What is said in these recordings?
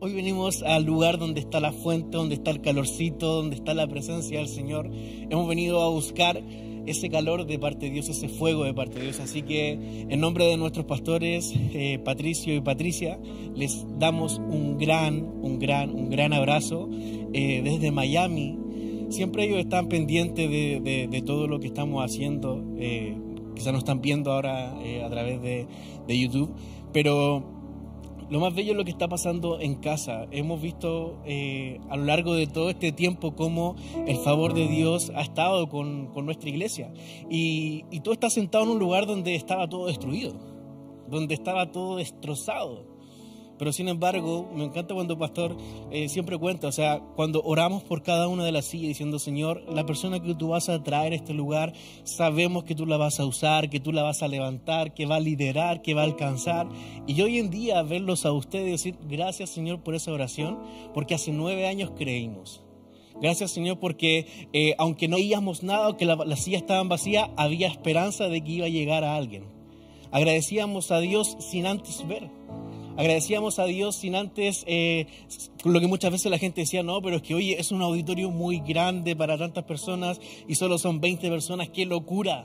Hoy venimos al lugar donde está la fuente, donde está el calorcito, donde está la presencia del Señor. Hemos venido a buscar ese calor de parte de Dios, ese fuego de parte de Dios. Así que en nombre de nuestros pastores, eh, Patricio y Patricia, les damos un gran, un gran, un gran abrazo eh, desde Miami. Siempre ellos están pendientes de, todo lo que estamos haciendo. Eh, nos están viendo ahora a través de, de YouTube, pero lo más bello es lo que está pasando en casa. Hemos visto eh, a lo largo de todo este tiempo cómo el favor de Dios ha estado con, nuestra iglesia. Y, y tú estás sentado en un lugar donde estaba todo destruido, donde estaba todo destrozado pero sin embargo, me encanta cuando el pastor eh, siempre cuenta, o sea, cuando oramos por cada una de las sillas diciendo, Señor, la persona que tú vas a traer a este lugar, sabemos que tú la vas a usar, que tú la vas a levantar, que va a liderar, que va a alcanzar. Y hoy en día verlos a ustedes y decir, gracias Señor por esa oración, porque hace nueve años creímos. Gracias Señor porque eh, aunque no veíamos nada, aunque las sillas estaban vacías, había esperanza de que iba a llegar a alguien. Agradecíamos a Dios sin antes ver. Agradecíamos a Dios sin antes, eh, lo que muchas veces la gente decía, no, pero es que oye, es un auditorio muy grande para tantas personas y solo son 20 personas, qué locura.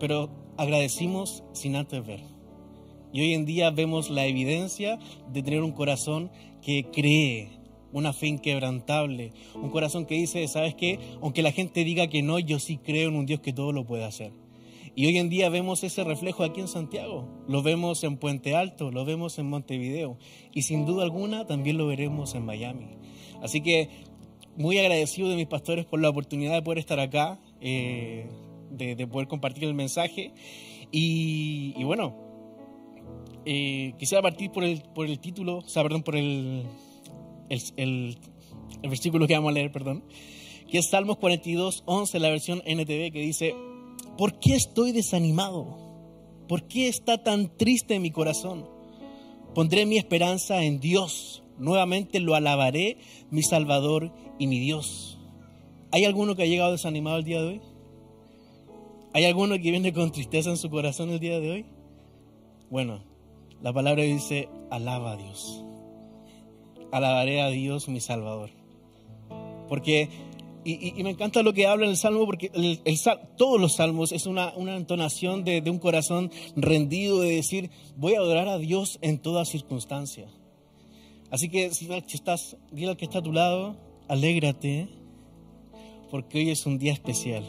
Pero agradecimos sin antes ver. Y hoy en día vemos la evidencia de tener un corazón que cree, una fe inquebrantable, un corazón que dice, ¿sabes qué? Aunque la gente diga que no, yo sí creo en un Dios que todo lo puede hacer. Y hoy en día vemos ese reflejo aquí en Santiago, lo vemos en Puente Alto, lo vemos en Montevideo y sin duda alguna también lo veremos en Miami. Así que muy agradecido de mis pastores por la oportunidad de poder estar acá, eh, de, poder compartir el mensaje. Y, bueno, eh, quisiera partir por el, por el título, o sea, perdón, por el, el, versículo que vamos a leer, perdón, que es Salmos 42, 11, la versión NTV, que dice, ¿Por qué estoy desanimado? ¿Por qué está tan triste mi corazón? Pondré mi esperanza en Dios. Nuevamente lo alabaré, mi Salvador y mi Dios. ¿Hay alguno que ha llegado desanimado el día de hoy? ¿Hay alguno que viene con tristeza en su corazón el día de hoy? Bueno, la palabra dice, alaba a Dios. Alabaré a Dios mi Salvador. Porque y, me encanta lo que habla el Salmo, porque todos los salmos es una, entonación de, un corazón rendido, de decir, voy a adorar a Dios en toda circunstancia. Así que si, estás, dile que está a tu lado, alégrate, porque hoy es un día especial.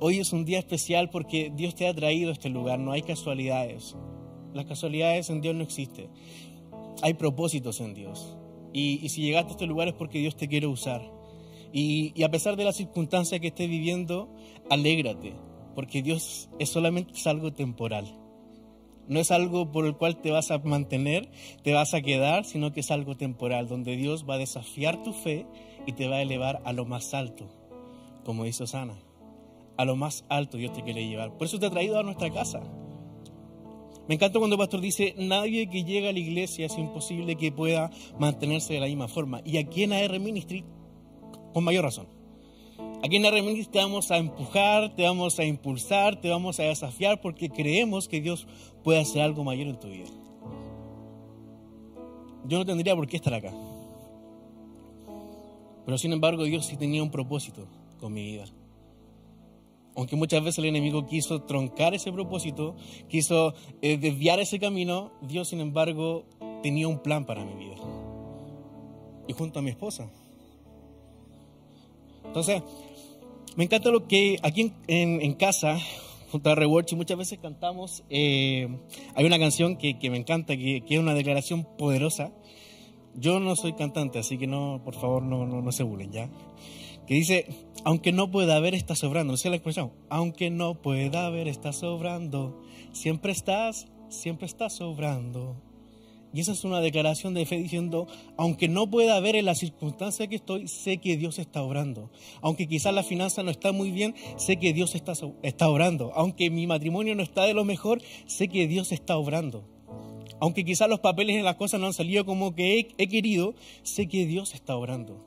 Hoy es un día especial porque Dios te ha traído a este lugar, no hay casualidades. Las casualidades en Dios no existen. Hay propósitos en Dios. Y, si llegaste a este lugar es porque Dios te quiere usar. Y, a pesar de las circunstancias que estés viviendo, alégrate, porque Dios es solamente algo temporal. No es algo por el cual te vas a mantener, te vas a quedar, sino que es algo temporal, donde Dios va a desafiar tu fe y te va a elevar a lo más alto, como dice Sana. A lo más alto Dios te quiere llevar. Por eso te ha traído a nuestra casa. Me encanta cuando el pastor dice, nadie que llega a la iglesia es imposible que pueda mantenerse de la misma forma. Y aquí en AR Ministry, con mayor razón. Aquí en AR Ministry te vamos a empujar, te vamos a impulsar, te vamos a desafiar porque creemos que Dios puede hacer algo mayor en tu vida. Yo no tendría por qué estar acá. Pero sin embargo Dios sí tenía un propósito con mi vida aunque muchas veces el enemigo quiso troncar ese propósito, quiso eh, desviar ese camino, Dios sin embargo tenía un plan para mi vida. Y junto a mi esposa. Entonces, me encanta lo que aquí en, casa, junto a Rewards, y muchas veces cantamos, eh, hay una canción que, me encanta, que, es una declaración poderosa. Yo no soy cantante, así que no, por favor, no, no, no se burlen, ¿ya? que dice, aunque no pueda haber, está sobrando. No sé la expresión. Aunque no pueda haber, está sobrando. Siempre estás, siempre estás sobrando. Y esa es una declaración de fe diciendo, aunque no pueda haber en la circunstancia que estoy, sé que Dios está obrando. Aunque quizás la finanza no está muy bien, sé que Dios está, está obrando. Aunque mi matrimonio no está de lo mejor, sé que Dios está obrando. Aunque quizás los papeles en las cosas no han salido como que he querido, sé que Dios está obrando.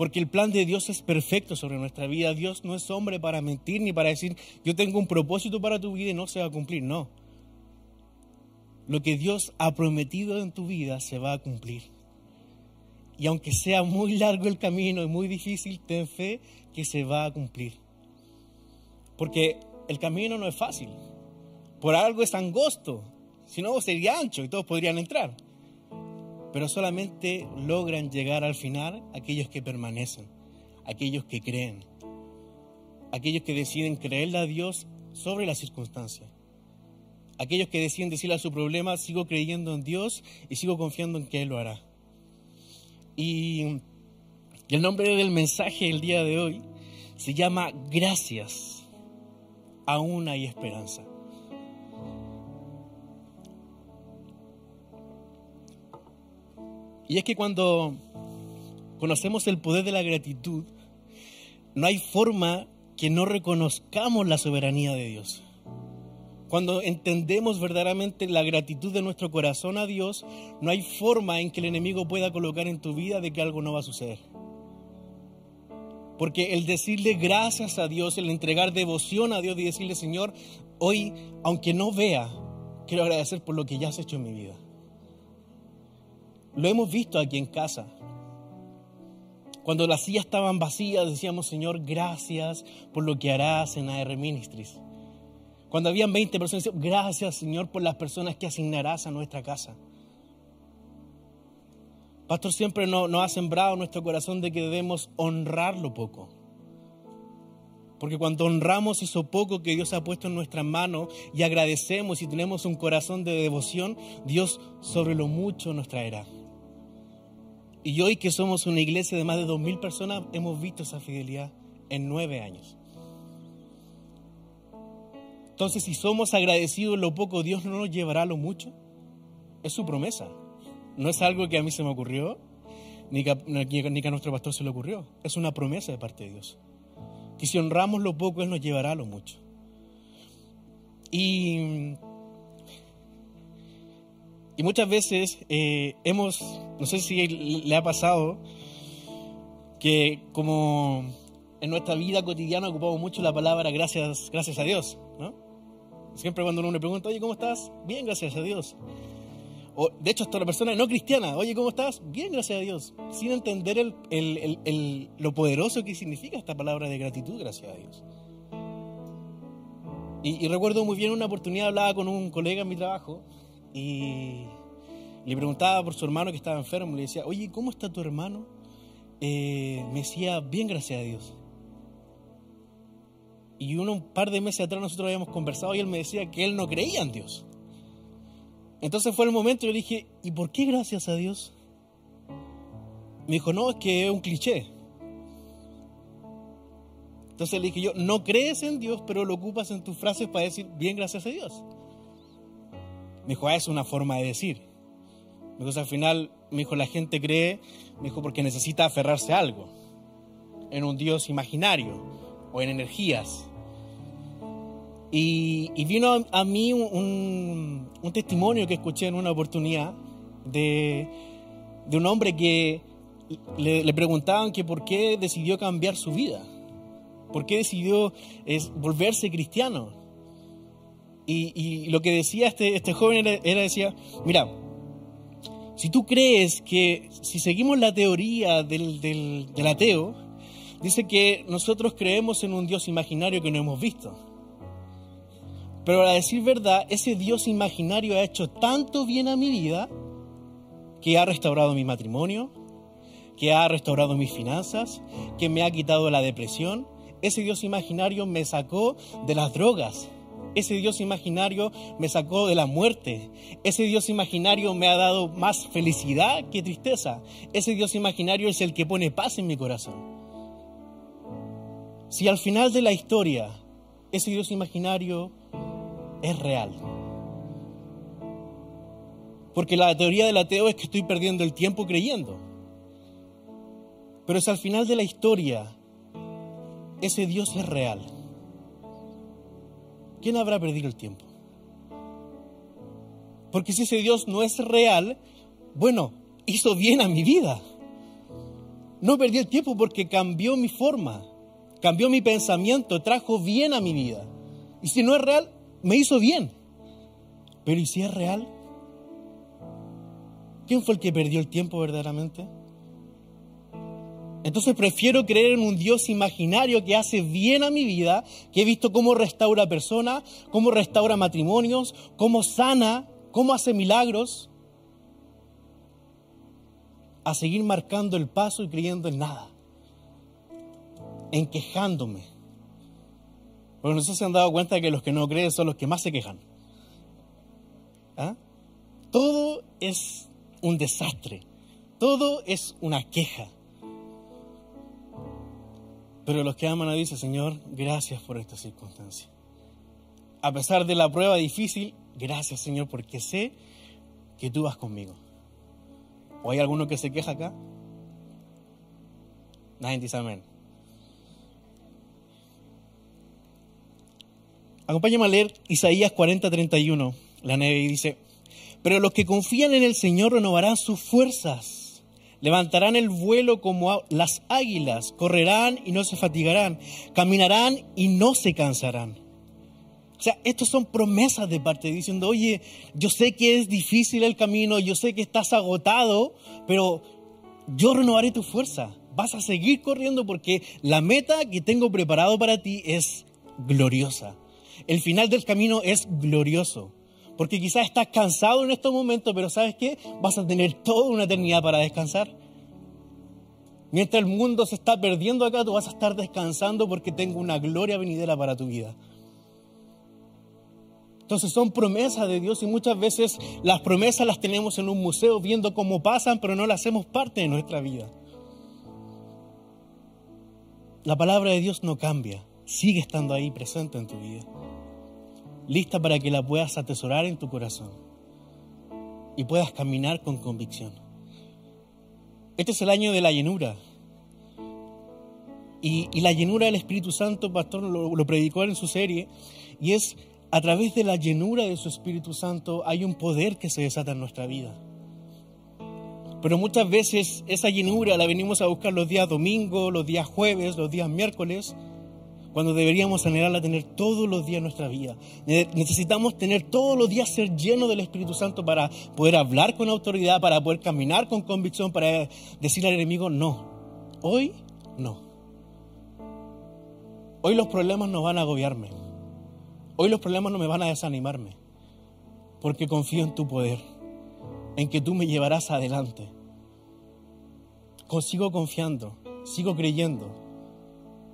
Porque el plan de Dios es perfecto sobre nuestra vida. Dios no es hombre para mentir ni para decir, yo tengo un propósito para tu vida y no se va a cumplir. No. lo que Dios ha prometido en tu vida se va a cumplir. Y aunque sea muy largo el camino y muy difícil, ten fe que se va a cumplir. Porque el camino no es fácil. Por algo es angosto. Si no, sería ancho y todos podrían entrar. Pero solamente logran llegar al final aquellos que permanecen, aquellos que creen, aquellos que deciden creerle a Dios sobre las circunstancias. Aquellos que deciden decirle a su problema, sigo creyendo en Dios y sigo confiando en que Él lo hará. Y, el nombre del mensaje el día de hoy se llama Gracias, aún hay esperanza. Y es que cuando conocemos el poder de la gratitud, no hay forma que no reconozcamos la soberanía de Dios. Cuando entendemos verdaderamente la gratitud de nuestro corazón a Dios, no hay forma en que el enemigo pueda colocar en tu vida de que algo no va a suceder. Porque el decirle gracias a Dios, el entregar devoción a Dios y decirle, Señor, hoy, aunque no vea, quiero agradecer por lo que ya has hecho en mi vida. Lo hemos visto aquí en casa. Cuando las sillas estaban vacías, decíamos, Señor, gracias por lo que harás en AR Ministries. Cuando habían 20 personas, decíamos, gracias, Señor, por las personas que asignarás a nuestra casa. Pastor siempre nos, ha sembrado nuestro corazón de que debemos honrar lo poco. Porque cuando honramos eso poco que Dios ha puesto en nuestras manos y agradecemos y tenemos un corazón de devoción, Dios sobre lo mucho nos traerá. Y hoy que somos una iglesia de más de dos mil personas, hemos visto esa fidelidad en nueve años. Entonces, si somos agradecidos lo poco, Dios no nos llevará lo mucho. Es su promesa. No es algo que a mí se me ocurrió, ni que, ni que a nuestro pastor se le ocurrió. Es una promesa de parte de Dios. Que si honramos lo poco, Él nos llevará lo mucho. Y y muchas veces eh, hemos, no sé si le ha pasado, que como en nuestra vida cotidiana ocupamos mucho la palabra gracias, gracias a Dios, ¿no? Siempre cuando uno le pregunta, oye, ¿cómo estás? Bien, gracias a Dios. O, de hecho, hasta la persona no cristiana, oye, ¿cómo estás? Bien, gracias a Dios. Sin entender el, lo poderoso que significa esta palabra de gratitud, gracias a Dios. Y, y recuerdo muy bien una oportunidad, hablaba con un colega en mi trabajo, y le preguntaba por su hermano que estaba enfermo. Le decía, oye, ¿cómo está tu hermano? Eh, me decía, bien, gracias a Dios. Y uno, un par de meses atrás nosotros habíamos conversado y él me decía que él no creía en Dios. Entonces fue el momento yo le dije, ¿y por qué gracias a Dios? Me dijo, no, es que es un cliché. Entonces le dije yo, no crees en Dios, pero lo ocupas en tus frases para decir, bien, gracias a Dios. Me dijo, ah, es una forma de decir. Me dijo, al final, me dijo, la gente cree, me dijo, porque necesita aferrarse a algo, en un Dios imaginario o en energías. Y, vino a, mí un, testimonio que escuché en una oportunidad de, un hombre que le, preguntaban que por qué decidió cambiar su vida, por qué decidió volverse cristiano. Y, lo que decía este, este joven era, decía, mira, si tú crees que si seguimos la teoría del, del, ateo, dice que nosotros creemos en un Dios imaginario que no hemos visto. Pero a decir verdad, ese Dios imaginario ha hecho tanto bien a mi vida que ha restaurado mi matrimonio, que ha restaurado mis finanzas, que me ha quitado la depresión. Ese Dios imaginario me sacó de las drogas, ese Dios imaginario me sacó de la muerte. Ese Dios imaginario me ha dado más felicidad que tristeza. Ese Dios imaginario es el que pone paz en mi corazón. Si al final de la historia ese Dios imaginario es real. Porque la teoría del ateo es que estoy perdiendo el tiempo creyendo. Pero si al final de la historia ese Dios es real ¿quién habrá perdido el tiempo? Porque si ese Dios no es real, bueno, hizo bien a mi vida. No perdí el tiempo porque cambió mi forma, cambió mi pensamiento, trajo bien a mi vida. Y si no es real, me hizo bien. Pero ¿y si es real? ¿quién fue el que perdió el tiempo verdaderamente? Entonces prefiero creer en un Dios imaginario que hace bien a mi vida, que he visto cómo restaura personas, cómo restaura matrimonios, cómo sana, cómo hace milagros, a seguir marcando el paso y creyendo en nada, en quejándome. Porque no sé si se han dado cuenta que los que no creen son los que más se quejan. ¿Ah? Todo es un desastre, todo es una queja. Pero los que aman a Dios, Señor, gracias por esta circunstancia. A pesar de la prueba difícil, gracias, Señor, porque sé que tú vas conmigo. ¿O hay alguno que se queja acá? Nadie dice amén. Acompáñame a leer Isaías 40:31. La neve dice, pero los que confían en el Señor renovarán sus fuerzas Levantarán el vuelo como las águilas, correrán y no se fatigarán, caminarán y no se cansarán. O sea, estas son promesas de parte diciendo, oye, yo sé que es difícil el camino, yo sé que estás agotado, pero yo renovaré tu fuerza. Vas a seguir corriendo porque la meta que tengo preparado para ti es gloriosa. El final del camino es glorioso. Porque quizás estás cansado en estos momentos, pero ¿sabes qué? Vas a tener toda una eternidad para descansar. Mientras el mundo se está perdiendo acá, tú vas a estar descansando porque tengo una gloria venidera para tu vida. Entonces son promesas de Dios y muchas veces las promesas las tenemos en un museo viendo cómo pasan, pero no las hacemos parte de nuestra vida. La palabra de Dios no cambia, sigue estando ahí presente en tu vida lista para que la puedas atesorar en tu corazón y puedas caminar con convicción. Este es el año de la llenura. Y, la llenura del Espíritu Santo, pastor, lo, lo predicó en su serie, y es a través de la llenura de su Espíritu Santo hay un poder que se desata en nuestra vida. Pero muchas veces esa llenura la venimos a buscar los días domingo, los días jueves, los días miércoles, cuando deberíamos anhelarla tener todos los días en nuestra vida. Necesitamos tener todos los días ser llenos del Espíritu Santo para poder hablar con autoridad, para poder caminar con convicción, para decirle al enemigo, no, hoy no. Hoy los problemas no van a agobiarme. Hoy los problemas no me van a desanimarme. Porque confío en tu poder, en que tú me llevarás adelante. Sigo confiando, sigo creyendo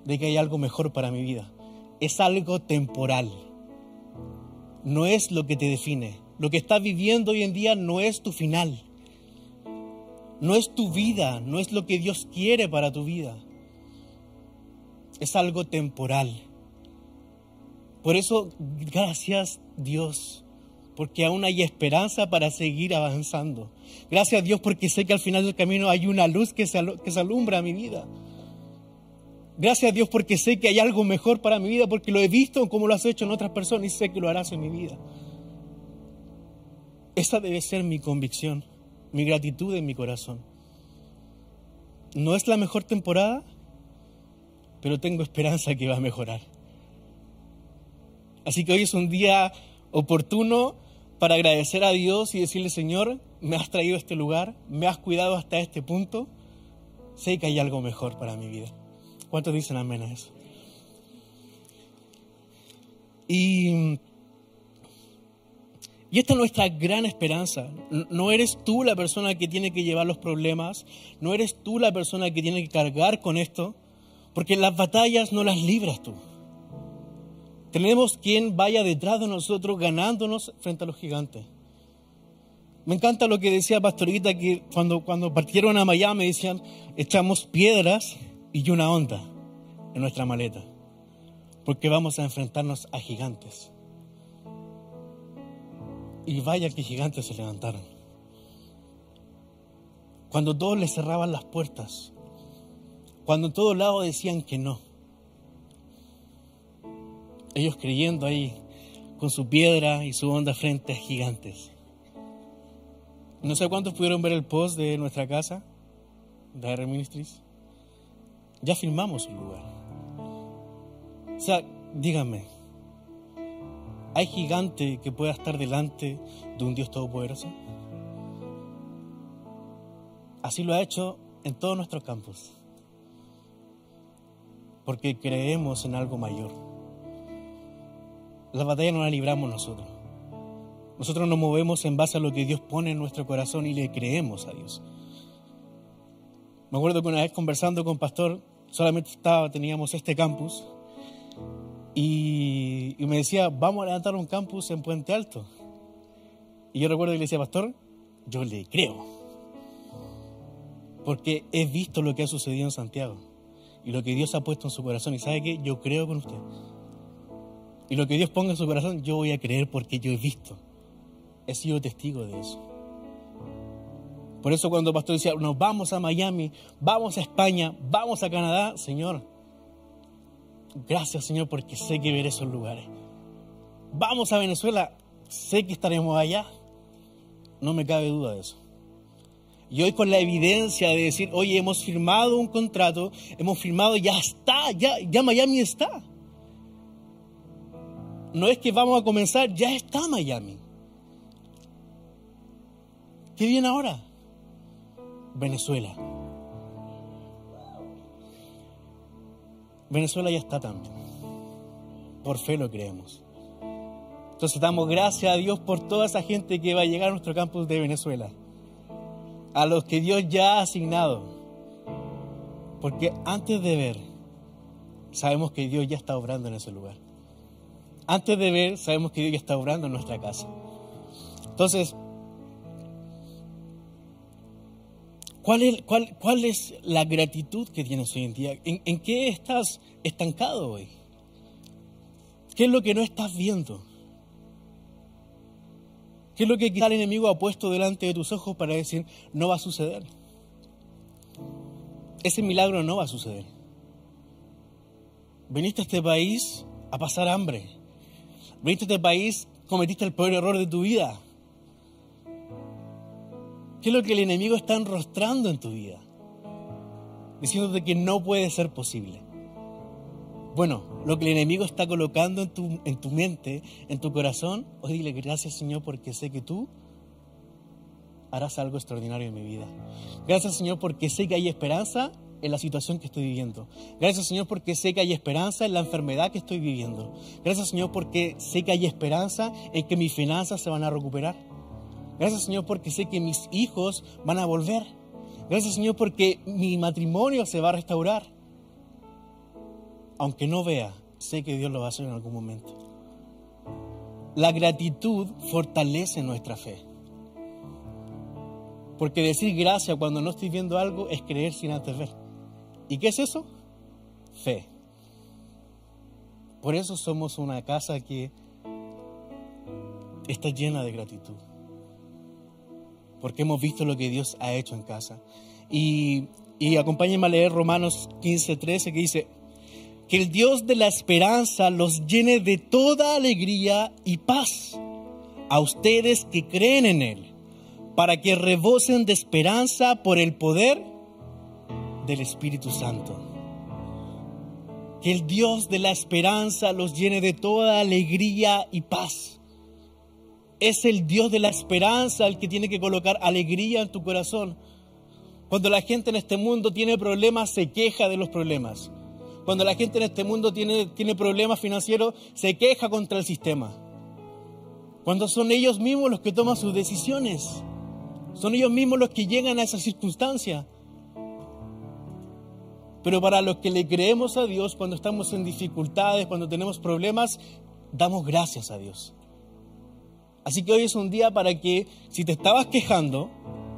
de que hay algo mejor para mi vida. Es algo temporal. No es lo que te define. Lo que estás viviendo hoy en día no es tu final. No es tu vida, no es lo que Dios quiere para tu vida. Es algo temporal. Por eso, gracias Dios, porque aún hay esperanza para seguir avanzando. Gracias Dios porque sé que al final del camino hay una luz que se, que se alumbra a mi vida. Gracias a Dios porque sé que hay algo mejor para mi vida, porque lo he visto como lo has hecho en otras personas y sé que lo harás en mi vida. Esa debe ser mi convicción, mi gratitud en mi corazón. No es la mejor temporada, pero tengo esperanza que va a mejorar. Así que hoy es un día oportuno para agradecer a Dios y decirle, Señor, me has traído a este lugar, me has cuidado hasta este punto, sé que hay algo mejor para mi vida. ¿Cuántos dicen amén a eso? Y, esta es nuestra gran esperanza. No eres tú la persona que tiene que llevar los problemas, no eres tú la persona que tiene que cargar con esto, porque las batallas no las libras tú. Tenemos quien vaya detrás de nosotros ganándonos frente a los gigantes. Me encanta lo que decía Pastorita, que cuando, cuando partieron a Miami decían, echamos piedras y una onda en nuestra maleta, porque vamos a enfrentarnos a gigantes. Y vaya que gigantes se levantaron. Cuando todos le cerraban las puertas, cuando en todos lados decían que no, ellos creyendo ahí con su piedra y su onda frente a gigantes. No sé cuántos pudieron ver el post de nuestra casa, de R Ministries ya firmamos un lugar. O sea, dígame, ¿hay gigante que pueda estar delante de un Dios todopoderoso? Así lo ha hecho en todos nuestros campos. Porque creemos en algo mayor. La batalla no la libramos nosotros. Nosotros nos movemos en base a lo que Dios pone en nuestro corazón y le creemos a Dios. Me acuerdo que una vez conversando con pastor, solamente estaba, teníamos este campus, y, me decía, vamos a levantar un campus en Puente Alto. Y yo recuerdo que le decía, pastor, yo le creo. Porque he visto lo que ha sucedido en Santiago y lo que Dios ha puesto en su corazón. Y sabe que yo creo con usted. Y lo que Dios ponga en su corazón, yo voy a creer porque yo he visto. He sido testigo de eso. Por eso cuando el pastor decía, nos vamos a Miami, vamos a España, vamos a Canadá, Señor, gracias Señor porque sé que veré esos lugares. Vamos a Venezuela, sé que estaremos allá. No me cabe duda de eso. Y hoy con la evidencia de decir, oye, hemos firmado un contrato, hemos firmado, ya está, ya, ya Miami está. No es que vamos a comenzar, ya está Miami. ¿Qué viene ahora? Venezuela. Venezuela ya está también. Por fe lo creemos. Entonces damos gracias a Dios por toda esa gente que va a llegar a nuestro campus de Venezuela. A los que Dios ya ha asignado. Porque antes de ver, sabemos que Dios ya está obrando en ese lugar. Antes de ver, sabemos que Dios ya está obrando en nuestra casa. Entonces, ¿cuál es, la gratitud que tienes hoy en día? ¿En, ¿En qué estás estancado hoy? ¿Qué es lo que no estás viendo? ¿Qué es lo que quizá el enemigo ha puesto delante de tus ojos para decir, no va a suceder? Ese milagro no va a suceder. Veniste a este país a pasar hambre. Veniste a este país, cometiste el peor error de tu vida. ¿Qué es lo que el enemigo está enrostrando en tu vida? Diciéndote que no puede ser posible. Bueno, lo que el enemigo está colocando en tu, en tu mente, en tu corazón, hoy dile gracias Señor porque sé que tú harás algo extraordinario en mi vida. Gracias Señor porque sé que hay esperanza en la situación que estoy viviendo. Gracias Señor porque sé que hay esperanza en la enfermedad que estoy viviendo. Gracias Señor porque sé que hay esperanza en que mis finanzas se van a recuperar. Gracias Señor porque sé que mis hijos van a volver. Gracias Señor porque mi matrimonio se va a restaurar. Aunque no vea, sé que Dios lo va a hacer en algún momento. La gratitud fortalece nuestra fe. Porque decir gracias cuando no estoy viendo algo es creer sin antes ver. ¿Y qué es eso? Fe. Por eso somos una casa que está llena de gratitud. Porque hemos visto lo que Dios ha hecho en casa. Y, y acompáñenme a leer Romanos 15, 13 que dice, que el Dios de la esperanza los llene de toda alegría y paz a ustedes que creen en Él, para que rebosen de esperanza por el poder del Espíritu Santo. Que el Dios de la esperanza los llene de toda alegría y paz. Es el Dios de la esperanza el que tiene que colocar alegría en tu corazón. Cuando la gente en este mundo tiene problemas, se queja de los problemas. Cuando la gente en este mundo tiene, tiene problemas financieros, se queja contra el sistema. Cuando son ellos mismos los que toman sus decisiones. Son ellos mismos los que llegan a esa circunstancia. Pero para los que le creemos a Dios, cuando estamos en dificultades, cuando tenemos problemas, damos gracias a Dios. Así que hoy es un día para que si te estabas quejando,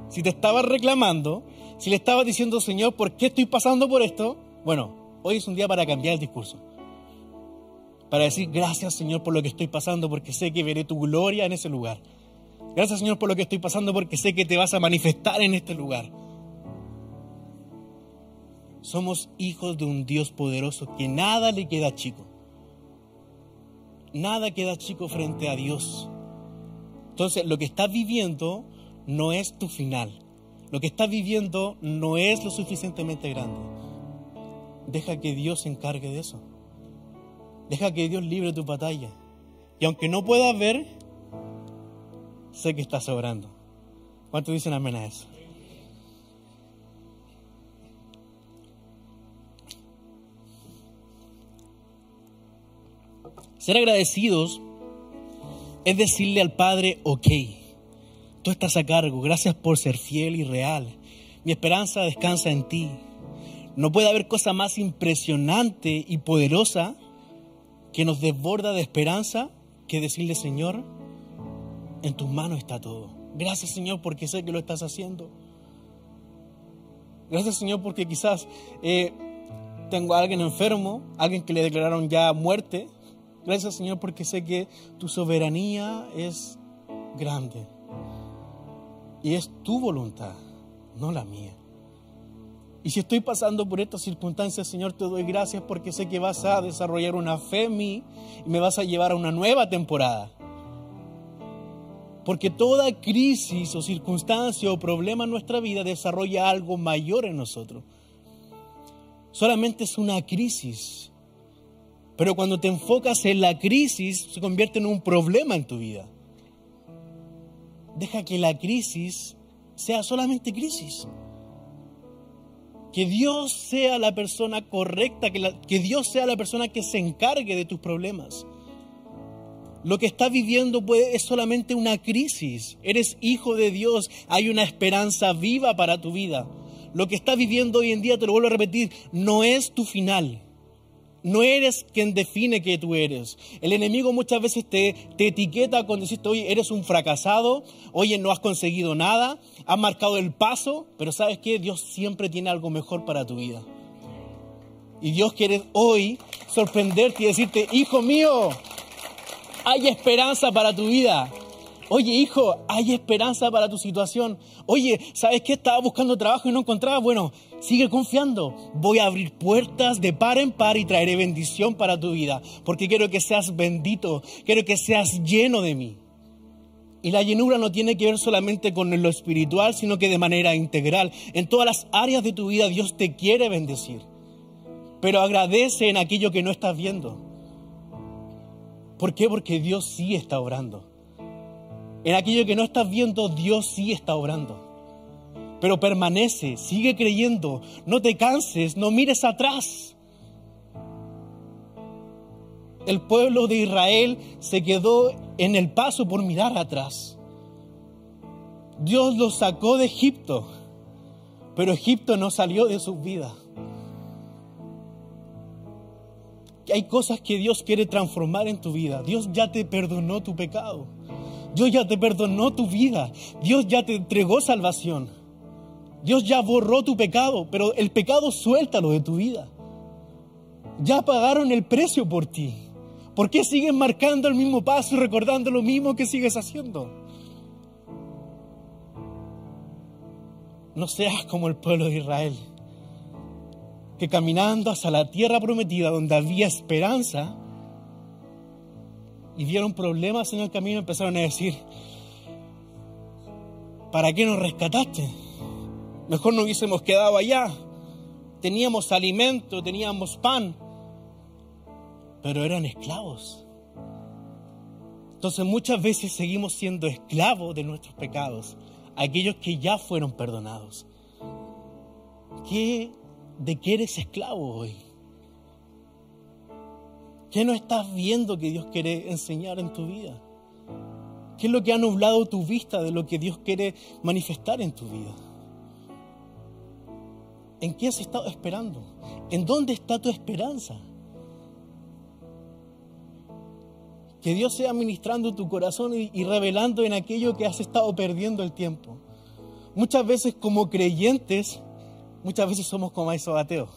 si te estabas reclamando, si le estabas diciendo, Señor, ¿por qué estoy pasando por esto? Bueno, Hoy es un día para cambiar el discurso. Para decir gracias Señor por lo que estoy pasando porque sé que veré tu gloria en ese lugar. Gracias Señor por lo que estoy pasando porque sé que te vas a manifestar en este lugar. Somos hijos de un Dios poderoso que nada le queda chico. Nada queda chico frente a Dios. Entonces, lo que estás viviendo no es tu final. Lo que estás viviendo no es lo suficientemente grande. Deja que Dios se encargue de eso. Deja que Dios libre tu batalla. Y aunque no puedas ver, sé que estás orando. ¿Cuántos dicen amén a eso? Ser agradecidos es decirle al Padre, ok, tú estás a cargo, gracias por ser fiel y real. Mi esperanza descansa en ti. No puede haber cosa más impresionante y poderosa que nos desborda de esperanza que decirle, Señor, en tus manos está todo. Gracias, Señor, porque sé que lo estás haciendo. Gracias, Señor, porque quizás eh, tengo a alguien enfermo, alguien que le declararon ya muerte. Gracias, Señor, porque sé que tu soberanía es grande. Y es tu voluntad, no la mía. Y si estoy pasando por estas circunstancias, Señor, te doy gracias porque sé que vas a desarrollar una fe en mí y me vas a llevar a una nueva temporada. Porque toda crisis o circunstancia o problema en nuestra vida desarrolla algo mayor en nosotros. Solamente es una crisis. Pero cuando te enfocas en la crisis, se convierte en un problema en tu vida. Deja que la crisis sea solamente crisis. Que Dios sea la persona correcta, que, Dios sea la persona que se encargue de tus problemas. Lo que estás viviendo es solamente una crisis. Eres hijo de Dios, hay una esperanza viva para tu vida. Lo que estás viviendo hoy en día, te lo vuelvo a repetir, no es tu final. No eres quien define que tú eres. El enemigo muchas veces te, te etiqueta cuando dices, oye, eres un fracasado, oye, no has conseguido nada, has marcado el paso, pero sabes que Dios siempre tiene algo mejor para tu vida. Y Dios quiere hoy sorprenderte y decirte, hijo mío, hay esperanza para tu vida. Oye, hijo, hay esperanza para tu situación. Oye, ¿sabes qué? Estaba buscando trabajo y no encontraba. Bueno, sigue confiando. Voy a abrir puertas de par en par y traeré bendición para tu vida. Porque quiero que seas bendito. Quiero que seas lleno de mí. Y la llenura no tiene que ver solamente con lo espiritual, sino que de manera integral. En todas las áreas de tu vida Dios te quiere bendecir. Pero agradece en aquello que no estás viendo. ¿Por qué? Porque Dios sí está orando. En aquello que no estás viendo, Dios sí está obrando. Pero permanece, sigue creyendo, no te canses, no mires atrás. El pueblo de Israel se quedó en el paso por mirar atrás. Dios los sacó de Egipto, pero Egipto no salió de sus vidas. Hay cosas que Dios quiere transformar en tu vida. Dios ya te perdonó tu pecado. Dios ya te perdonó tu vida. Dios ya te entregó salvación. Dios ya borró tu pecado, pero el pecado suéltalo de tu vida. Ya pagaron el precio por ti. ¿Por qué sigues marcando el mismo paso y recordando lo mismo que sigues haciendo? No seas como el pueblo de Israel, que caminando hacia la tierra prometida donde había esperanza, y vieron problemas en el camino, empezaron a decir, ¿para qué nos rescataste? Mejor no hubiésemos quedado allá. Teníamos alimento, teníamos pan, pero eran esclavos. Entonces muchas veces seguimos siendo esclavos de nuestros pecados, aquellos que ya fueron perdonados. ¿Qué, ¿De qué eres esclavo hoy? ¿Qué no estás viendo que Dios quiere enseñar en tu vida? ¿Qué es lo que ha nublado tu vista de lo que Dios quiere manifestar en tu vida? ¿En qué has estado esperando? ¿En dónde está tu esperanza? Que Dios sea ministrando tu corazón y, revelando en aquello que has estado perdiendo el tiempo. Muchas veces como creyentes, muchas veces somos como esos ateos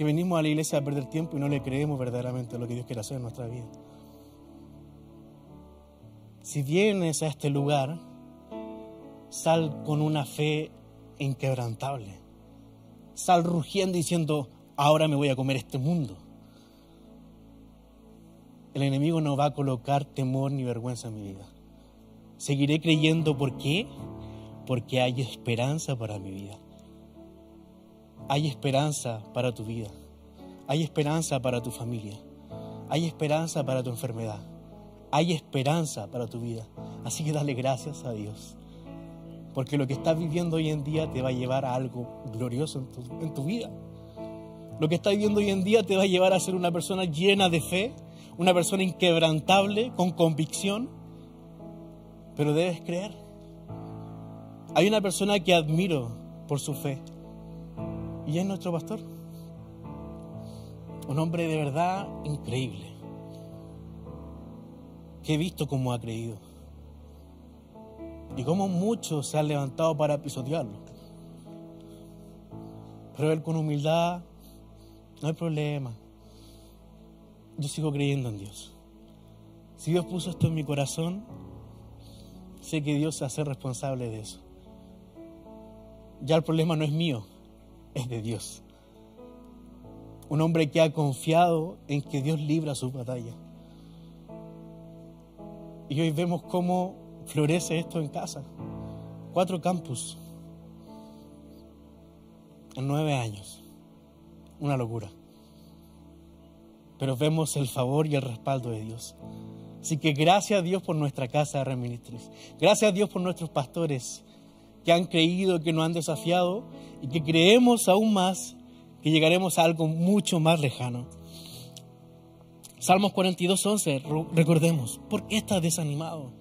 que venimos a la iglesia a perder tiempo y no le creemos verdaderamente lo que Dios quiere hacer en nuestra vida. Si vienes a este lugar, sal con una fe inquebrantable. Sal rugiendo diciendo, ahora me voy a comer este mundo. El enemigo no va a colocar temor ni vergüenza en mi vida. Seguiré creyendo, ¿por qué? Porque hay esperanza para mi vida hay esperanza para tu vida, hay esperanza para tu familia, hay esperanza para tu enfermedad, hay esperanza para tu vida. Así que dale gracias a Dios, porque lo que estás viviendo hoy en día te va a llevar a algo glorioso en tu, vida. Lo que estás viviendo hoy en día te va a llevar a ser una persona llena de fe, una persona inquebrantable, con convicción, pero debes creer. Hay una persona que admiro por su fe y es nuestro pastor. Un hombre de verdad increíble, que he visto cómo ha creído y cómo muchos se han levantado para pisotearlo. Pero él con humildad, no hay problema. Yo sigo creyendo en Dios. Si Dios puso esto en mi corazón, sé que Dios se hace responsable de eso. Ya el problema no es mío, es de Dios. Un hombre que ha confiado en que Dios libra su batalla. Y hoy vemos cómo florece esto en casa. Cuatro campus en nueve años. Una locura. Pero vemos el favor y el respaldo de Dios. Así que gracias a Dios por nuestra casa de Reministris. Gracias a Dios por nuestros pastores que han creído, que nos han desafiado y que creemos aún más que llegaremos a algo mucho más lejano. Salmos 42, 11, recordemos, ¿por qué estás desanimado?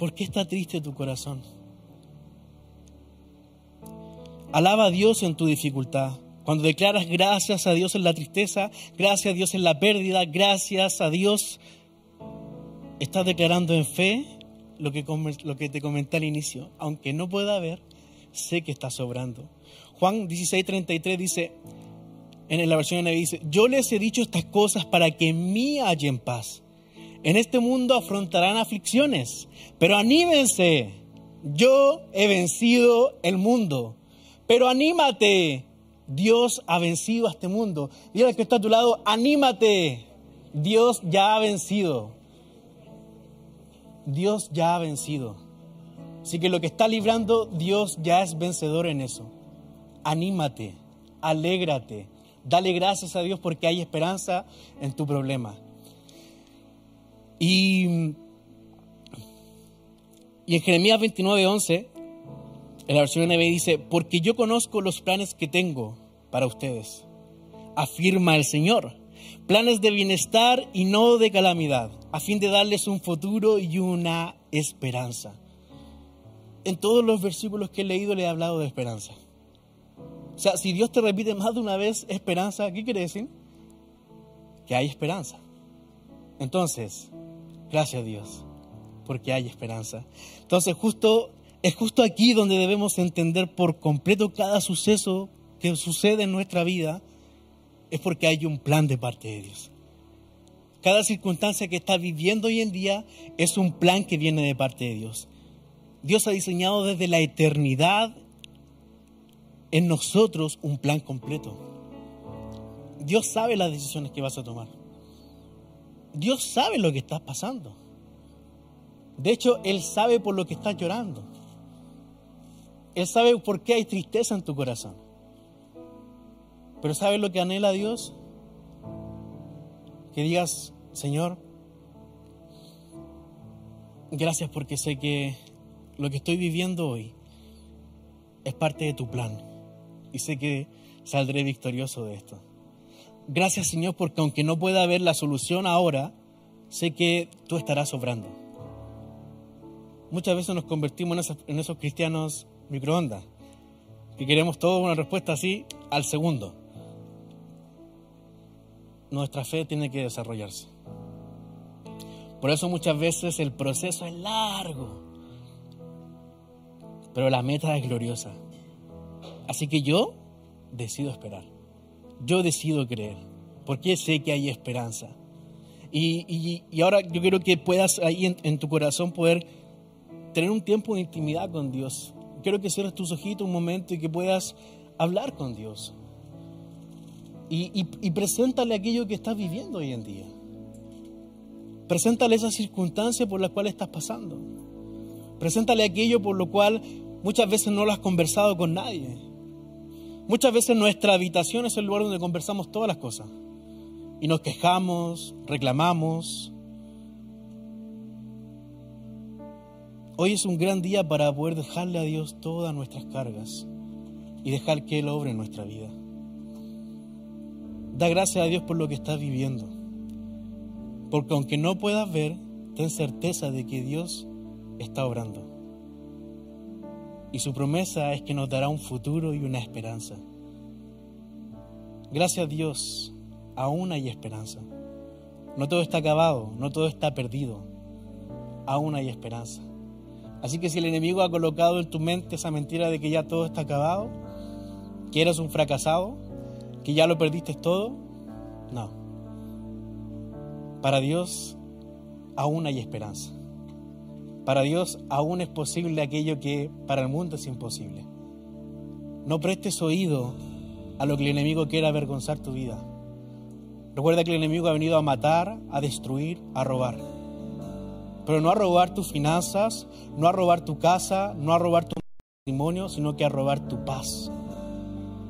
¿Por qué está triste tu corazón? Alaba a Dios en tu dificultad. Cuando declaras gracias a Dios en la tristeza, gracias a Dios en la pérdida, gracias a Dios, estás declarando en fe lo que, lo que te comenté al inicio. Aunque no pueda ver, sé que está sobrando. Juan 16:33 dice, en la versión de dice, yo les he dicho estas cosas para que en mí hallen paz. En este mundo afrontarán aflicciones, pero anímense. Yo he vencido el mundo. Pero anímate. Dios ha vencido a este mundo. Dile al que está a tu lado, anímate. Dios ya ha vencido. Dios ya ha vencido. Así que lo que está librando, Dios ya es vencedor en eso. Anímate, alégrate, dale gracias a Dios porque hay esperanza en tu problema. Y, en Jeremías 29, 11, en la versión NB dice, porque yo conozco los planes que tengo para ustedes, afirma el Señor, planes de bienestar y no de calamidad, a fin de darles un futuro y una esperanza. En todos los versículos que he leído le he hablado de esperanza. O sea, si Dios te repite más de una vez esperanza, ¿qué quiere decir? Que hay esperanza. Entonces, Gracias a Dios, porque hay esperanza. Entonces, justo es justo aquí donde debemos entender por completo cada suceso que sucede en nuestra vida, es porque hay un plan de parte de Dios. Cada circunstancia que está viviendo hoy en día es un plan que viene de parte de Dios. Dios ha diseñado desde la eternidad en nosotros un plan completo. Dios sabe las decisiones que vas a tomar. Dios sabe lo que estás pasando. De hecho, Él sabe por lo que estás llorando. Él sabe por qué hay tristeza en tu corazón. Pero ¿sabe lo que anhela Dios? Que digas, Señor, gracias porque sé que lo que estoy viviendo hoy es parte de tu plan. Y sé que saldré victorioso de esto. Gracias Señor porque aunque no pueda ver la solución ahora, sé que tú estarás obrando. Muchas veces nos convertimos en esos, cristianos microondas, que queremos toda una respuesta así al segundo. Nuestra fe tiene que desarrollarse. Por eso muchas veces el proceso es largo, pero la meta es gloriosa. Así que yo decido esperar yo decido creer, porque sé que hay esperanza. Y, ahora yo quiero que puedas ahí en, tu corazón poder tener un tiempo de intimidad con Dios. Quiero que cierres tus ojitos un momento y que puedas hablar con Dios. Y, y preséntale aquello que estás viviendo hoy en día. Preséntale esa circunstancia por la cual estás pasando. Preséntale aquello por lo cual muchas veces no lo has conversado con nadie Muchas veces nuestra habitación es el lugar donde conversamos todas las cosas. Y nos quejamos, reclamamos. Hoy es un gran día para poder dejarle a Dios todas nuestras cargas y dejar que Él obre en nuestra vida. Da gracias a Dios por lo que estás viviendo. Porque aunque no puedas ver, ten certeza de que Dios está obrando. Y su promesa es que nos dará un futuro y una esperanza. Gracias a Dios, aún hay esperanza. No todo está acabado, no todo está perdido. Aún hay esperanza. Así que si el enemigo ha colocado en tu mente esa mentira de que ya todo está acabado, que eres un fracasado, que ya lo perdiste todo, no. Para Dios aún hay esperanza. Para Dios aún es posible aquello que para el mundo es imposible. No prestes oído a lo que el enemigo quiera avergonzar tu vida. Recuerda que el enemigo ha venido a matar, a destruir, a robar. Pero no a robar tus finanzas, no a robar tu casa, no a robar tu matrimonio, sino que a robar tu paz.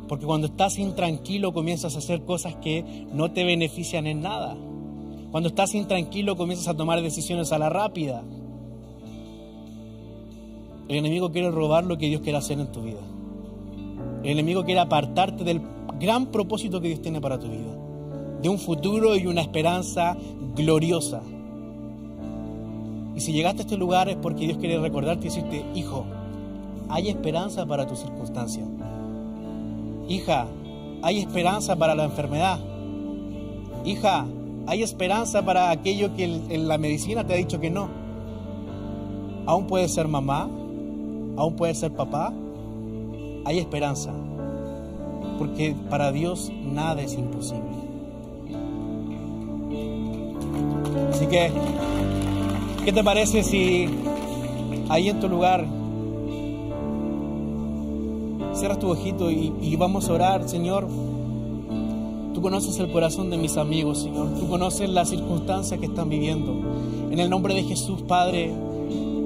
Porque cuando estás intranquilo comienzas a hacer cosas que no te benefician en nada. Cuando estás intranquilo comienzas a tomar decisiones a la rápida. El enemigo quiere robar lo que Dios quiere hacer en tu vida. El enemigo quiere apartarte del gran propósito que Dios tiene para tu vida. De un futuro y una esperanza gloriosa. Y si llegaste a este lugar es porque Dios quiere recordarte y decirte, hijo, hay esperanza para tu circunstancia. Hija, hay esperanza para la enfermedad. Hija, hay esperanza para aquello que la medicina te ha dicho que no. Aún puedes ser mamá, aún puedes ser papá. Hay esperanza. Porque para Dios nada es imposible. Así que, ¿qué te parece si ahí en tu lugar cierras tu ojito y, y vamos a orar, Señor? Tú conoces el corazón de mis amigos, Señor. Tú conoces las circunstancias que están viviendo. En el nombre de Jesús, Padre,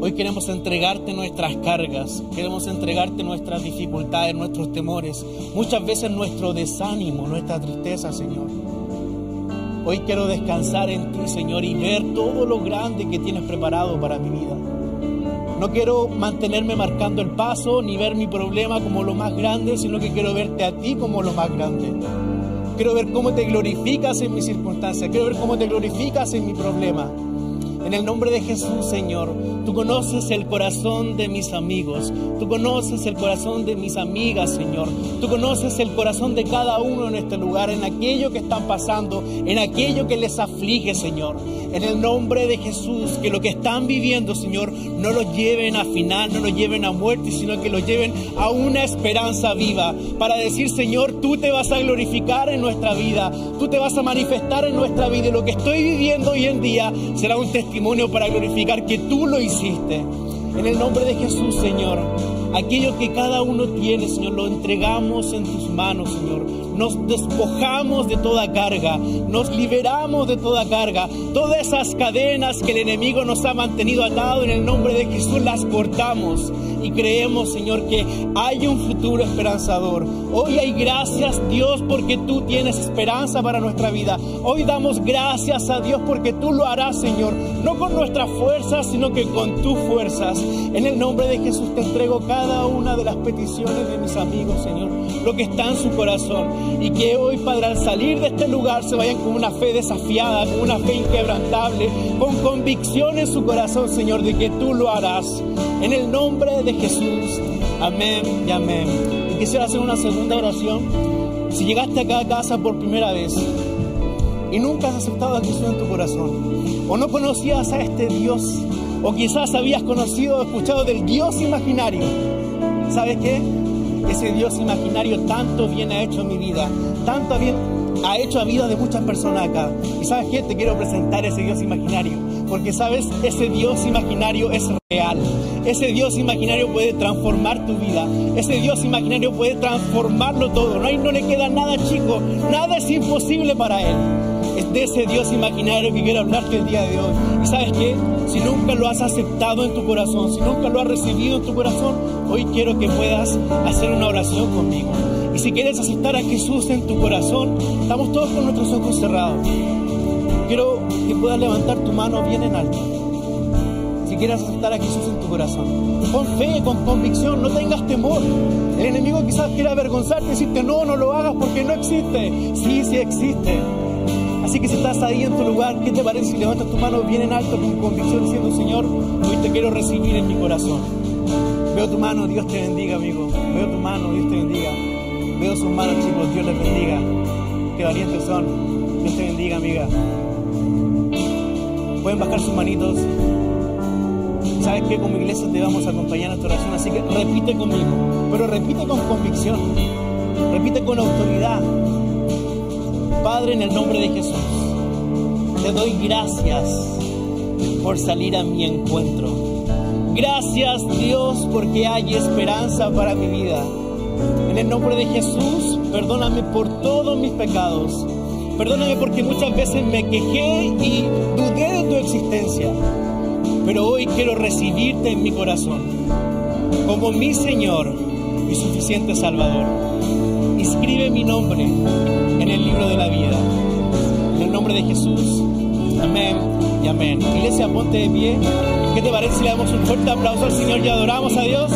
hoy queremos entregarte nuestras cargas, queremos entregarte nuestras dificultades, nuestros temores, muchas veces nuestro desánimo, nuestra tristeza, Señor. Hoy quiero descansar en ti, Señor, y ver todo lo grande que tienes preparado para mi vida. No quiero mantenerme marcando el paso ni ver mi problema como lo más grande, sino que quiero verte a ti como lo más grande. Quiero ver cómo te glorificas en mi circunstancia. Quiero ver cómo te glorificas en mi problema. En el nombre de Jesús, Señor, tú conoces el corazón de mis amigos, tú conoces el corazón de mis amigas, Señor, tú conoces el corazón de cada uno en este lugar, en aquello que están pasando, en aquello que les aflige, Señor. En el nombre de Jesús, que lo que están viviendo, Señor, no lo lleven a final, no lo lleven a muerte, sino que lo lleven a una esperanza viva para decir, Señor, tú te vas a glorificar en nuestra vida, tú te vas a manifestar en nuestra vida y lo que estoy viviendo hoy en día será un testimonio para glorificar que tú lo hiciste. En el nombre de Jesús, Señor, aquello que cada uno tiene, Señor, lo entregamos en tus manos, Señor. Nos despojamos de toda carga, nos liberamos de toda carga. Todas esas cadenas que el enemigo nos ha mantenido atado en el nombre de Jesús las cortamos y creemos, Señor, que hay un futuro esperanzador. Hoy hay gracias, Dios, porque tú tienes esperanza para nuestra vida. Hoy damos gracias a Dios porque tú lo harás, Señor, no con nuestras fuerzas, sino que con tus fuerzas. En el nombre de Jesús te entrego cada una de las peticiones de mis amigos, Señor, lo que está en su corazón. Y que hoy, Padre, al salir de este lugar se vayan con una fe desafiada, con una fe inquebrantable, con convicción en su corazón, Señor, de que tú lo harás. En el nombre de Jesús. Amén y amén. Y quisiera hacer una segunda oración. Si llegaste acá a casa por primera vez y nunca has aceptado a Jesús en tu corazón, o no conocías a este Dios, o quizás habías conocido o escuchado del Dios imaginario, ¿sabes qué? Ese Dios imaginario tanto bien ha hecho en mi vida, tanto bien ha hecho a vida de muchas personas acá. Y sabes qué? Te quiero presentar ese Dios imaginario, porque sabes, ese Dios imaginario es real. Ese Dios imaginario puede transformar tu vida. Ese Dios imaginario puede transformarlo todo. No, hay, no le queda nada chico. Nada es imposible para Él. Es de ese Dios imaginario que quiero hablarte el día de hoy. Y sabes qué? Si nunca lo has aceptado en tu corazón, si nunca lo has recibido en tu corazón, hoy quiero que puedas hacer una oración conmigo. Y si quieres aceptar a Jesús en tu corazón, estamos todos con nuestros ojos cerrados. Quiero que puedas levantar tu mano bien en alto si quieres aceptar a Jesús en tu corazón. Con fe, con convicción, no tengas temor. El enemigo quizás quiera avergonzarte y decirte, no, no lo hagas porque no existe. Sí, sí existe. Así que si estás ahí en tu lugar, ¿qué te parece si levantas tu mano bien en alto con convicción diciendo, Señor, hoy te quiero recibir en mi corazón? Veo tu mano, Dios te bendiga, amigo. Veo tu mano, Dios te bendiga. Veo sus manos, chicos, Dios les bendiga. Qué valientes son. Dios te bendiga, amiga. Pueden bajar sus manitos. ¿Sabes qué? Como iglesia te vamos a acompañar en esta oración, así que repite conmigo, pero repite con convicción, repite con autoridad. Padre, en el nombre de Jesús, te doy gracias por salir a mi encuentro. Gracias Dios porque hay esperanza para mi vida. En el nombre de Jesús, perdóname por todos mis pecados. Perdóname porque muchas veces me quejé y dudé tu existencia. Pero hoy quiero recibirte en mi corazón como mi Señor y suficiente Salvador. Escribe mi nombre en el libro de la vida. En el nombre de Jesús. Amén y amén. Iglesia, ponte de pie. ¿Qué te parece si le damos un fuerte aplauso al Señor y adoramos a Dios?